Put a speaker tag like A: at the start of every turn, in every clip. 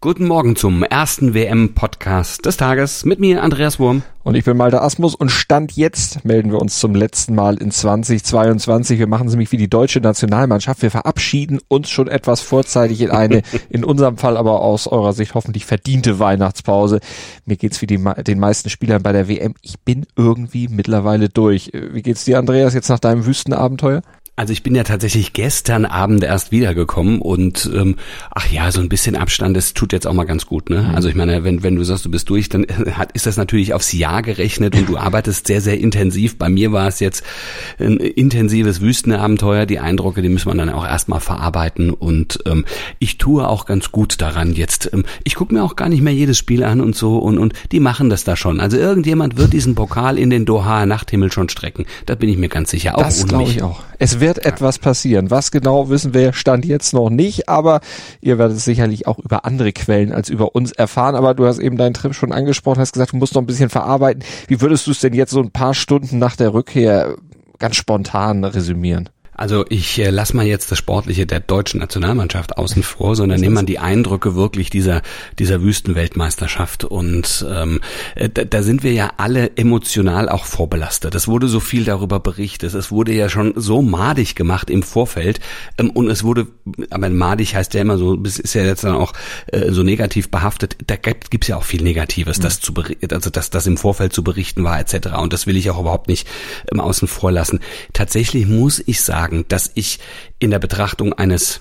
A: Guten Morgen zum ersten WM-Podcast des Tages mit mir, Andreas Wurm.
B: Und ich bin Malte Asmus und Stand jetzt melden wir uns zum letzten Mal in 2022. Wir machen es nämlich wie die deutsche Nationalmannschaft. Wir verabschieden uns schon etwas vorzeitig in eine, in unserem Fall aber aus eurer Sicht hoffentlich verdiente Weihnachtspause. Mir geht's wie die, den meisten Spielern bei der WM. Ich bin irgendwie mittlerweile durch. Wie geht's dir, Andreas, jetzt nach deinem Wüstenabenteuer?
A: Also ich bin ja tatsächlich gestern Abend erst wiedergekommen und ähm, ach ja, so ein bisschen Abstand, das tut jetzt auch mal ganz gut. Ne? Mhm. Also ich meine, wenn, wenn du sagst, du bist durch, dann hat, ist das natürlich aufs Jahr gerechnet und du arbeitest sehr, sehr intensiv. Bei mir war es jetzt ein intensives Wüstenabenteuer. Die Eindrücke, die muss man dann auch erstmal verarbeiten und ähm, ich tue auch ganz gut daran jetzt. Ähm, ich gucke mir auch gar nicht mehr jedes Spiel an und so und, und die machen das da schon. Also irgendjemand wird diesen Pokal in den Doha Nachthimmel schon strecken. Da bin ich mir ganz sicher.
B: Auch das glaube ich auch. Es wird etwas passieren. Was genau wissen wir Stand jetzt noch nicht, aber ihr werdet es sicherlich auch über andere Quellen als über uns erfahren. Aber du hast eben deinen Trip schon angesprochen, hast gesagt, du musst noch ein bisschen verarbeiten. Wie würdest du es denn jetzt so ein paar Stunden nach der Rückkehr ganz spontan resümieren?
A: Also ich äh, lasse mal jetzt das Sportliche der deutschen Nationalmannschaft außen vor, sondern nehme man die Eindrücke wirklich dieser dieser Wüstenweltmeisterschaft und ähm, äh, da, da sind wir ja alle emotional auch vorbelastet. Es wurde so viel darüber berichtet, es wurde ja schon so madig gemacht im Vorfeld ähm, und es wurde, aber madig heißt ja immer so, ist ja jetzt dann auch äh, so negativ behaftet. Da gibt es ja auch viel Negatives, mhm. das zu also dass das im Vorfeld zu berichten war etc. Und das will ich auch überhaupt nicht ähm, außen vor lassen. Tatsächlich muss ich sagen sagen, dass ich in der Betrachtung eines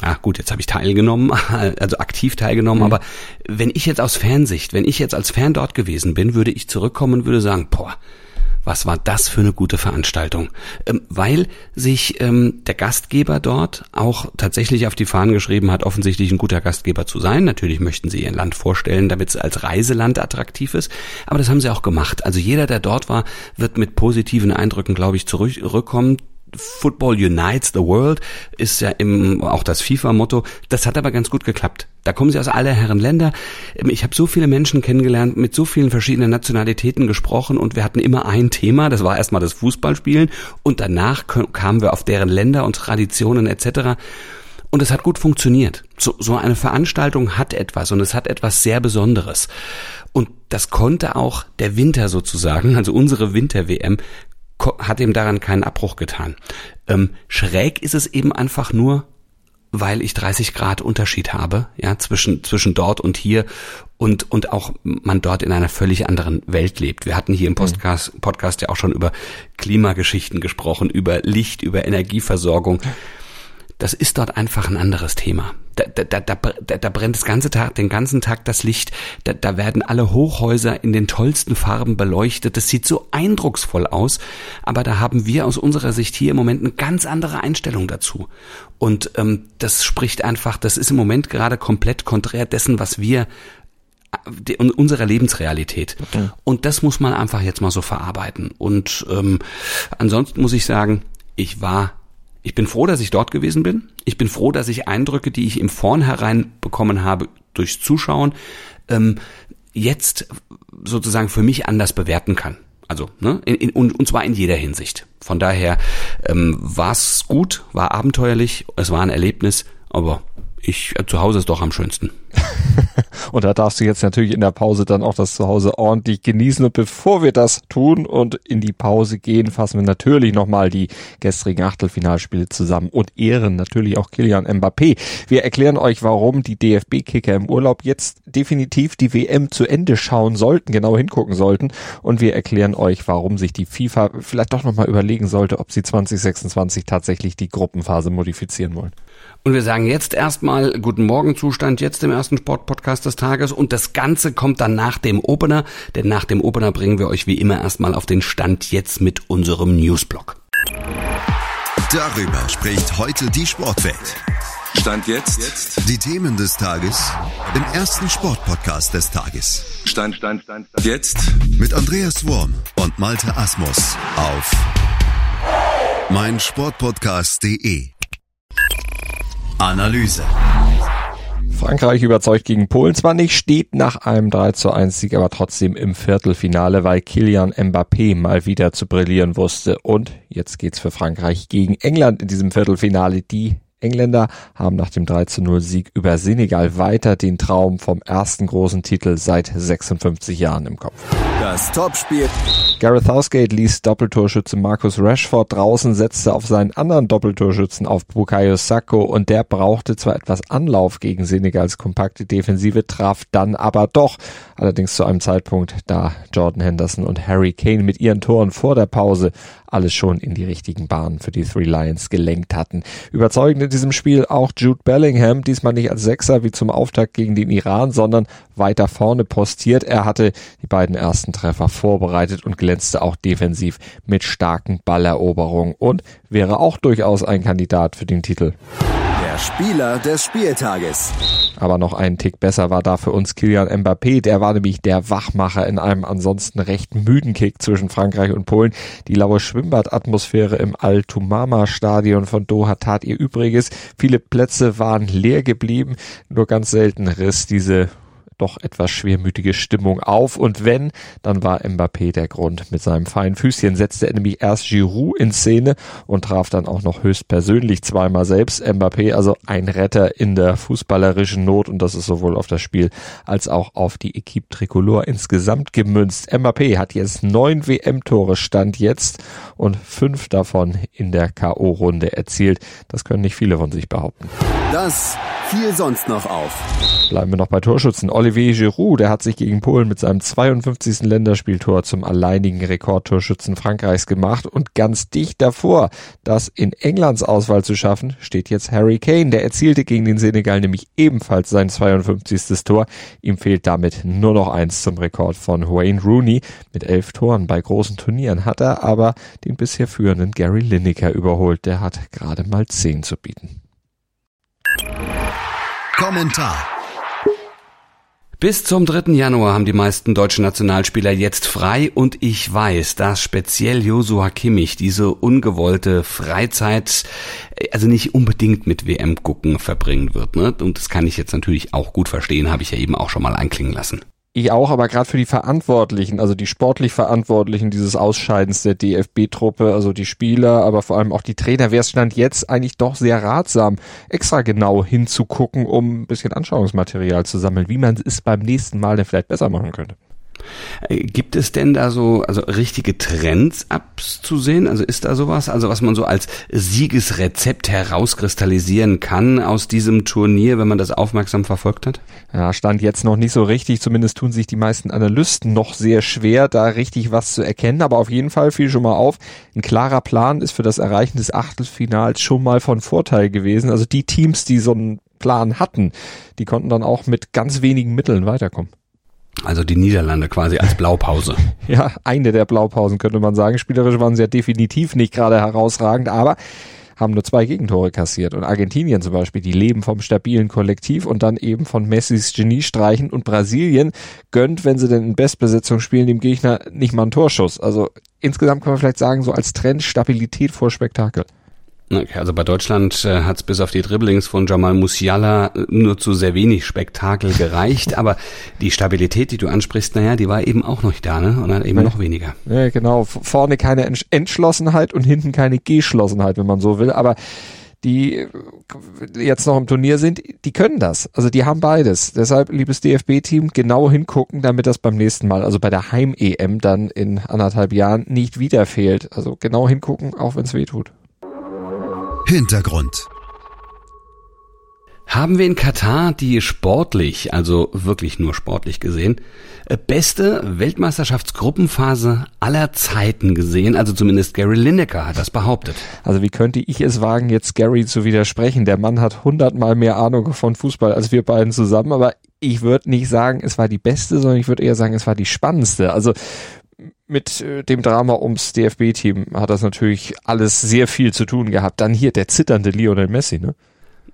A: Ah, gut, jetzt habe ich teilgenommen, also aktiv teilgenommen, mhm. aber wenn ich jetzt aus Fansicht, wenn ich jetzt als Fan dort gewesen bin, würde ich zurückkommen und würde sagen, boah, was war das für eine gute Veranstaltung? Ähm, weil sich ähm, der Gastgeber dort auch tatsächlich auf die Fahnen geschrieben hat, offensichtlich ein guter Gastgeber zu sein. Natürlich möchten sie ihr Land vorstellen, damit es als Reiseland attraktiv ist. Aber das haben sie auch gemacht. Also jeder, der dort war, wird mit positiven Eindrücken, glaube ich, zurückkommen. Football unites the world ist ja im, auch das FIFA-Motto. Das hat aber ganz gut geklappt. Da kommen sie aus aller Herren Länder. Ich habe so viele Menschen kennengelernt, mit so vielen verschiedenen Nationalitäten gesprochen und wir hatten immer ein Thema, das war erstmal das Fußballspielen und danach kamen wir auf deren Länder und Traditionen etc. Und es hat gut funktioniert. So, so eine Veranstaltung hat etwas und es hat etwas sehr Besonderes. Und das konnte auch der Winter sozusagen, also unsere Winter-WM, hat ihm daran keinen Abbruch getan. Ähm, schräg ist es eben einfach nur, weil ich 30 Grad Unterschied habe, ja, zwischen, zwischen dort und hier und, und auch man dort in einer völlig anderen Welt lebt. Wir hatten hier im mhm. Podcast, Podcast ja auch schon über Klimageschichten gesprochen, über Licht, über Energieversorgung das ist dort einfach ein anderes Thema. Da, da, da, da, da brennt das ganze Tag, den ganzen Tag das Licht. Da, da werden alle Hochhäuser in den tollsten Farben beleuchtet. Das sieht so eindrucksvoll aus. Aber da haben wir aus unserer Sicht hier im Moment eine ganz andere Einstellung dazu. Und ähm, das spricht einfach, das ist im Moment gerade komplett konträr dessen, was wir die, unserer Lebensrealität. Okay. Und das muss man einfach jetzt mal so verarbeiten. Und ähm, ansonsten muss ich sagen, ich war ich bin froh, dass ich dort gewesen bin. Ich bin froh, dass ich Eindrücke, die ich im Vornherein bekommen habe, durchs Zuschauen, ähm, jetzt sozusagen für mich anders bewerten kann. Also, ne, in, in, und, zwar in jeder Hinsicht. Von daher ähm, war es gut, war abenteuerlich, es war ein Erlebnis, aber ich äh, zu Hause ist doch am schönsten.
B: und da darfst du jetzt natürlich in der Pause dann auch das Zuhause ordentlich genießen. Und bevor wir das tun und in die Pause gehen, fassen wir natürlich nochmal die gestrigen Achtelfinalspiele zusammen und ehren natürlich auch Kilian Mbappé. Wir erklären euch, warum die DFB-Kicker im Urlaub jetzt definitiv die WM zu Ende schauen sollten, genau hingucken sollten. Und wir erklären euch, warum sich die FIFA vielleicht doch nochmal überlegen sollte, ob sie 2026 tatsächlich die Gruppenphase modifizieren wollen.
A: Und wir sagen jetzt erstmal Guten Morgen Zustand jetzt im ersten Sportpodcast des Tages und das Ganze kommt dann nach dem Opener, denn nach dem Opener bringen wir euch wie immer erstmal auf den Stand jetzt mit unserem Newsblog.
C: Darüber spricht heute die Sportwelt. Stand jetzt. jetzt. Die Themen des Tages im ersten Sportpodcast des Tages. Stand, Stand, Stand, Stand. Jetzt. Mit Andreas Worm und Malte Asmus auf meinsportpodcast.de. Analyse.
B: Frankreich überzeugt gegen Polen zwar nicht, steht nach einem 3 zu 1 Sieg aber trotzdem im Viertelfinale, weil Kilian Mbappé mal wieder zu brillieren wusste. Und jetzt geht's für Frankreich gegen England in diesem Viertelfinale. Die Engländer haben nach dem 3 0 Sieg über Senegal weiter den Traum vom ersten großen Titel seit 56 Jahren im Kopf.
C: Das Topspiel.
B: Gareth Southgate ließ Doppeltorschütze Marcus Rashford draußen, setzte auf seinen anderen Doppeltorschützen auf Bukayo Sacco und der brauchte zwar etwas Anlauf gegen Senegals kompakte Defensive, traf dann aber doch. Allerdings zu einem Zeitpunkt, da Jordan Henderson und Harry Kane mit ihren Toren vor der Pause alles schon in die richtigen Bahnen für die Three Lions gelenkt hatten. Überzeugend in diesem Spiel auch Jude Bellingham, diesmal nicht als Sechser wie zum Auftakt gegen den Iran, sondern weiter vorne postiert. Er hatte die beiden ersten Treffer vorbereitet und glänzte auch defensiv mit starken Balleroberungen und wäre auch durchaus ein Kandidat für den Titel.
C: Der Spieler des Spieltages.
B: Aber noch einen Tick besser war da für uns Kilian Mbappé. Der war nämlich der Wachmacher in einem ansonsten recht müden Kick zwischen Frankreich und Polen. Die laue Schwimmbadatmosphäre im Al-Tumama-Stadion von Doha tat ihr Übriges. Viele Plätze waren leer geblieben. Nur ganz selten riss diese doch etwas schwermütige Stimmung auf. Und wenn, dann war Mbappé der Grund. Mit seinem feinen Füßchen setzte er nämlich erst Giroud in Szene und traf dann auch noch höchstpersönlich zweimal selbst. Mbappé, also ein Retter in der fußballerischen Not und das ist sowohl auf das Spiel als auch auf die Equipe Tricolore insgesamt gemünzt. Mbappé hat jetzt neun WM-Tore Stand jetzt und fünf davon in der K.O.-Runde erzielt. Das können nicht viele von sich behaupten.
C: Das fiel sonst noch auf.
B: Bleiben wir noch bei Torschützen. Olivier Giroud, der hat sich gegen Polen mit seinem 52. Länderspieltor zum alleinigen Rekordtorschützen Frankreichs gemacht und ganz dicht davor, das in Englands Auswahl zu schaffen, steht jetzt Harry Kane. Der erzielte gegen den Senegal nämlich ebenfalls sein 52. Tor. Ihm fehlt damit nur noch eins zum Rekord von Wayne Rooney. Mit elf Toren bei großen Turnieren hat er aber den bisher führenden Gary Lineker überholt. Der hat gerade mal zehn zu bieten.
C: Kommentar.
A: Bis zum 3. Januar haben die meisten deutschen Nationalspieler jetzt frei und ich weiß, dass speziell Josua Kimmich diese ungewollte Freizeit also nicht unbedingt mit WM gucken verbringen wird. Ne? Und das kann ich jetzt natürlich auch gut verstehen, habe ich ja eben auch schon mal einklingen lassen.
B: Ich auch, aber gerade für die Verantwortlichen, also die sportlich Verantwortlichen dieses Ausscheidens der DFB-Truppe, also die Spieler, aber vor allem auch die Trainer, wäre es stand jetzt eigentlich doch sehr ratsam, extra genau hinzugucken, um ein bisschen Anschauungsmaterial zu sammeln, wie man es beim nächsten Mal denn vielleicht besser machen könnte.
A: Äh, gibt es denn da so, also richtige Trends abzusehen? Also ist da sowas, also was man so als Siegesrezept herauskristallisieren kann aus diesem Turnier, wenn man das aufmerksam verfolgt hat?
B: Ja, stand jetzt noch nicht so richtig. Zumindest tun sich die meisten Analysten noch sehr schwer, da richtig was zu erkennen. Aber auf jeden Fall fiel schon mal auf, ein klarer Plan ist für das Erreichen des Achtelfinals schon mal von Vorteil gewesen. Also die Teams, die so einen Plan hatten, die konnten dann auch mit ganz wenigen Mitteln weiterkommen.
A: Also die Niederlande quasi als Blaupause.
B: ja, eine der Blaupausen könnte man sagen. Spielerisch waren sie ja definitiv nicht gerade herausragend, aber haben nur zwei Gegentore kassiert. Und Argentinien zum Beispiel, die leben vom stabilen Kollektiv und dann eben von Messis Geniestreichen. Und Brasilien gönnt, wenn sie denn in Bestbesetzung spielen, dem Gegner nicht mal einen Torschuss. Also insgesamt kann man vielleicht sagen, so als Trend Stabilität vor Spektakel.
A: Okay, also bei Deutschland äh, hat es bis auf die Dribblings von Jamal Musiala äh, nur zu sehr wenig Spektakel gereicht, aber die Stabilität, die du ansprichst, naja, die war eben auch noch da, ne? Und dann eben ja. noch weniger.
B: Ja, genau. Vorne keine Entschlossenheit und hinten keine Geschlossenheit, wenn man so will, aber die äh, jetzt noch im Turnier sind, die können das. Also die haben beides. Deshalb, liebes DFB-Team, genau hingucken, damit das beim nächsten Mal, also bei der Heim-EM dann in anderthalb Jahren nicht wieder fehlt. Also genau hingucken, auch wenn es weh tut.
C: Hintergrund.
A: Haben wir in Katar die sportlich, also wirklich nur sportlich gesehen, äh, beste Weltmeisterschaftsgruppenphase aller Zeiten gesehen? Also zumindest Gary Lineker hat das behauptet.
B: Also wie könnte ich es wagen, jetzt Gary zu widersprechen? Der Mann hat hundertmal mehr Ahnung von Fußball als wir beiden zusammen, aber ich würde nicht sagen, es war die beste, sondern ich würde eher sagen, es war die spannendste. Also mit äh, dem Drama ums DFB-Team hat das natürlich alles sehr viel zu tun gehabt. Dann hier der zitternde Lionel Messi, ne?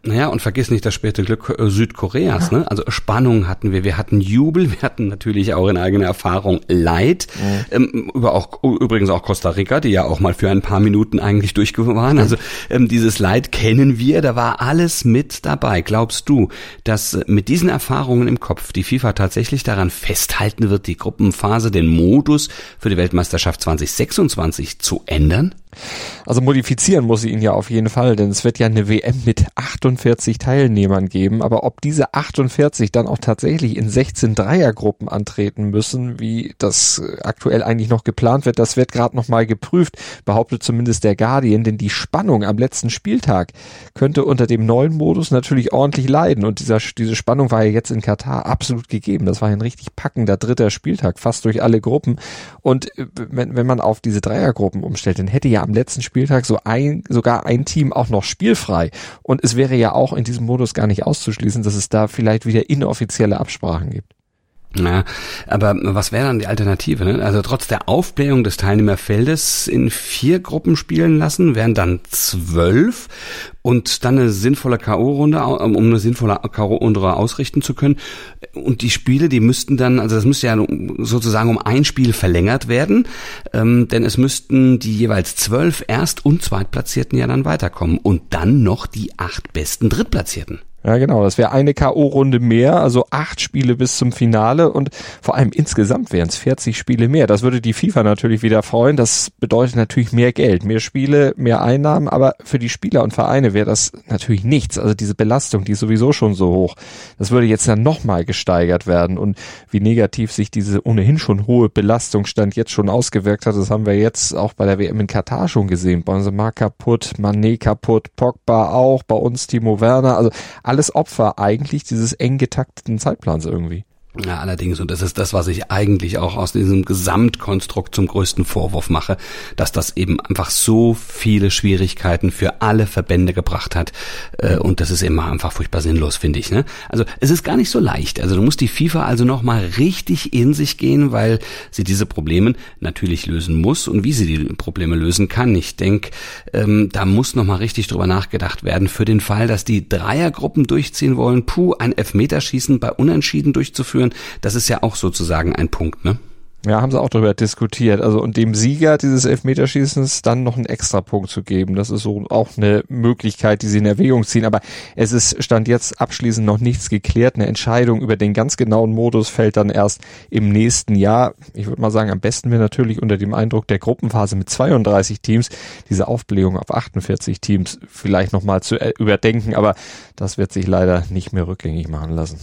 A: Naja, und vergiss nicht das späte Glück äh, Südkoreas. Ne? Also Spannung hatten wir, wir hatten Jubel, wir hatten natürlich auch in eigener Erfahrung Leid. Mhm. Ähm, über auch, übrigens auch Costa Rica, die ja auch mal für ein paar Minuten eigentlich durchgefahren. Also ähm, dieses Leid kennen wir, da war alles mit dabei. Glaubst du, dass mit diesen Erfahrungen im Kopf die FIFA tatsächlich daran festhalten wird, die Gruppenphase, den Modus für die Weltmeisterschaft 2026 zu ändern?
B: Also modifizieren muss sie ihn ja auf jeden Fall, denn es wird ja eine WM mit 48 Teilnehmern geben. Aber ob diese 48 dann auch tatsächlich in 16 Dreiergruppen antreten müssen, wie das aktuell eigentlich noch geplant wird, das wird gerade noch mal geprüft, behauptet zumindest der Guardian. Denn die Spannung am letzten Spieltag könnte unter dem neuen Modus natürlich ordentlich leiden. Und dieser, diese Spannung war ja jetzt in Katar absolut gegeben. Das war ein richtig packender dritter Spieltag, fast durch alle Gruppen. Und äh, wenn, wenn man auf diese Dreiergruppen umstellt, dann hätte ja am letzten Spieltag so ein, sogar ein Team auch noch spielfrei. Und es wäre ja auch in diesem Modus gar nicht auszuschließen, dass es da vielleicht wieder inoffizielle Absprachen gibt.
A: Ja, aber was wäre dann die Alternative? Ne? Also trotz der Aufblähung des Teilnehmerfeldes in vier Gruppen spielen lassen, wären dann zwölf und dann eine sinnvolle K.O.-Runde, um eine sinnvolle K.O.-Runde ausrichten zu können. Und die Spiele, die müssten dann, also das müsste ja sozusagen um ein Spiel verlängert werden, ähm, denn es müssten die jeweils zwölf Erst- und Zweitplatzierten ja dann weiterkommen und dann noch die acht besten Drittplatzierten.
B: Ja, genau. Das wäre eine K.O.-Runde mehr, also acht Spiele bis zum Finale und vor allem insgesamt wären es 40 Spiele mehr. Das würde die FIFA natürlich wieder freuen. Das bedeutet natürlich mehr Geld, mehr Spiele, mehr Einnahmen, aber für die Spieler und Vereine wäre das natürlich nichts. Also diese Belastung, die ist sowieso schon so hoch. Das würde jetzt dann nochmal gesteigert werden und wie negativ sich diese ohnehin schon hohe Belastungsstand jetzt schon ausgewirkt hat, das haben wir jetzt auch bei der WM in Katar schon gesehen. Benzema kaputt, Mané kaputt, Pogba auch, bei uns Timo Werner, also alles Opfer eigentlich dieses eng getakteten Zeitplans irgendwie.
A: Ja, allerdings, und das ist das, was ich eigentlich auch aus diesem Gesamtkonstrukt zum größten Vorwurf mache, dass das eben einfach so viele Schwierigkeiten für alle Verbände gebracht hat. Äh, und das ist immer einfach furchtbar sinnlos, finde ich. Ne? Also es ist gar nicht so leicht. Also du musst die FIFA also nochmal richtig in sich gehen, weil sie diese Probleme natürlich lösen muss und wie sie die Probleme lösen kann. Ich denke, ähm, da muss nochmal richtig drüber nachgedacht werden. Für den Fall, dass die Dreiergruppen durchziehen wollen, puh, ein Elfmeterschießen bei Unentschieden durchzuführen, führen, das ist ja auch sozusagen ein Punkt, ne?
B: Ja, haben sie auch darüber diskutiert. Also und dem Sieger dieses Elfmeterschießens dann noch einen Extrapunkt zu geben, das ist so auch eine Möglichkeit, die sie in Erwägung ziehen. Aber es ist stand jetzt abschließend noch nichts geklärt. Eine Entscheidung über den ganz genauen Modus fällt dann erst im nächsten Jahr. Ich würde mal sagen, am besten wäre natürlich unter dem Eindruck der Gruppenphase mit 32 Teams diese Aufblähung auf 48 Teams vielleicht nochmal zu äh, überdenken. Aber das wird sich leider nicht mehr rückgängig machen lassen.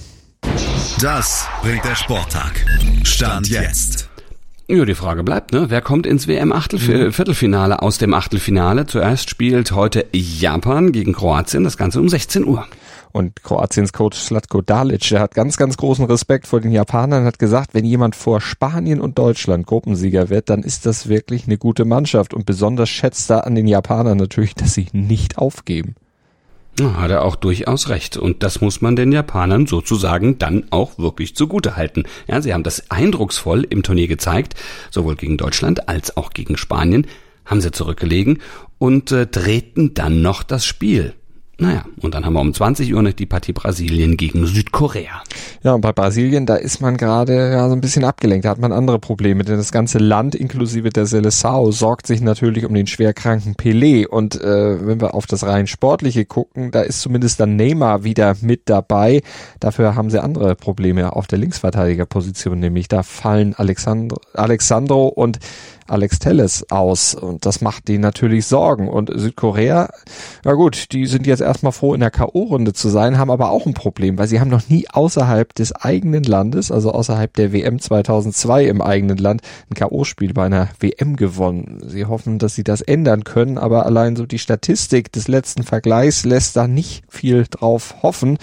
C: Das bringt der Sporttag. Stand jetzt.
A: Ja, die Frage bleibt, ne? Wer kommt ins WM-Viertelfinale aus dem Achtelfinale? Zuerst spielt heute Japan gegen Kroatien, das Ganze um 16 Uhr.
B: Und Kroatiens Coach Slatko Dalic, der hat ganz, ganz großen Respekt vor den Japanern, hat gesagt, wenn jemand vor Spanien und Deutschland Gruppensieger wird, dann ist das wirklich eine gute Mannschaft. Und besonders schätzt er an den Japanern natürlich, dass sie nicht aufgeben.
A: Hat er auch durchaus recht. Und das muss man den Japanern sozusagen dann auch wirklich zugute halten. Ja, sie haben das eindrucksvoll im Turnier gezeigt, sowohl gegen Deutschland als auch gegen Spanien, haben sie zurückgelegen und äh, drehten dann noch das Spiel. Naja, und dann haben wir um 20 Uhr noch die Partie Brasilien gegen Südkorea.
B: Ja, und bei Brasilien, da ist man gerade ja so ein bisschen abgelenkt, da hat man andere Probleme, denn das ganze Land inklusive der Seleção sorgt sich natürlich um den schwerkranken Pelé. Und äh, wenn wir auf das rein Sportliche gucken, da ist zumindest dann Neymar wieder mit dabei. Dafür haben sie andere Probleme auf der Linksverteidigerposition, nämlich da fallen Alexandro, Alexandro und Alex Telles aus und das macht denen natürlich Sorgen. Und Südkorea, na gut, die sind jetzt erstmal froh, in der K.O.-Runde zu sein, haben aber auch ein Problem, weil sie haben noch nie außerhalb des eigenen Landes, also außerhalb der WM 2002 im eigenen Land, ein K.O.-Spiel bei einer WM gewonnen. Sie hoffen, dass sie das ändern können, aber allein so die Statistik des letzten Vergleichs lässt da nicht viel drauf hoffen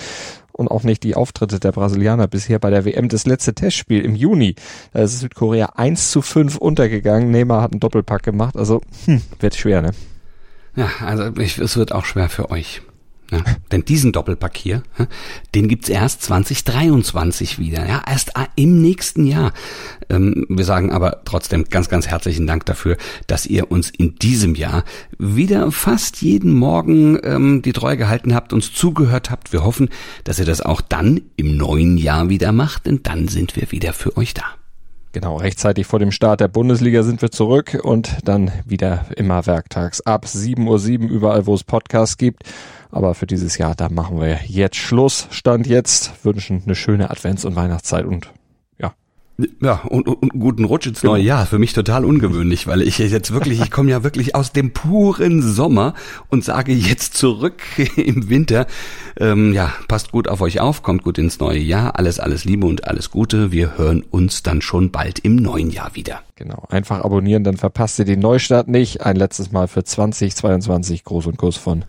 B: und auch nicht die Auftritte der Brasilianer bisher bei der WM. Das letzte Testspiel im Juni, da ist Südkorea 1 zu 5 untergegangen. Neymar hat einen Doppelpack gemacht, also hm, wird schwer, ne?
A: Ja, also ich, es wird auch schwer für euch. Ja, denn diesen Doppelpack hier, den gibt's erst 2023 wieder, ja, erst im nächsten Jahr. Ähm, wir sagen aber trotzdem ganz, ganz herzlichen Dank dafür, dass ihr uns in diesem Jahr wieder fast jeden Morgen ähm, die Treue gehalten habt, uns zugehört habt. Wir hoffen, dass ihr das auch dann im neuen Jahr wieder macht, denn dann sind wir wieder für euch da.
B: Genau, rechtzeitig vor dem Start der Bundesliga sind wir zurück und dann wieder immer werktags ab 7.07 Uhr überall, wo es Podcasts gibt. Aber für dieses Jahr, da machen wir jetzt Schluss. Stand jetzt, wünschen eine schöne Advents- und Weihnachtszeit und
A: ja. Und, und, und guten Rutsch ins neue Jahr. Für mich total ungewöhnlich, weil ich jetzt wirklich, ich komme ja wirklich aus dem puren Sommer und sage jetzt zurück im Winter. Ähm, ja, passt gut auf euch auf, kommt gut ins neue Jahr. Alles, alles Liebe und alles Gute. Wir hören uns dann schon bald im neuen Jahr wieder.
B: Genau, einfach abonnieren, dann verpasst ihr den Neustart nicht. Ein letztes Mal für 2022. Groß und Kuss von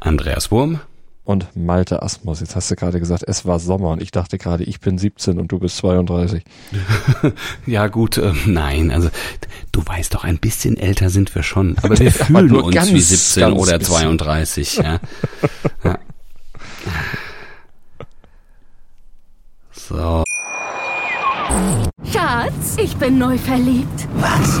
A: Andreas Wurm
B: und Malte Asmus. Jetzt hast du gerade gesagt, es war Sommer und ich dachte gerade, ich bin 17 und du bist 32.
A: ja gut, äh, nein, also du weißt doch, ein bisschen älter sind wir schon, aber wir fühlen aber uns ganz, wie 17 oder 32. Ja. ja. So.
D: Schatz, ich bin neu verliebt.
E: Was?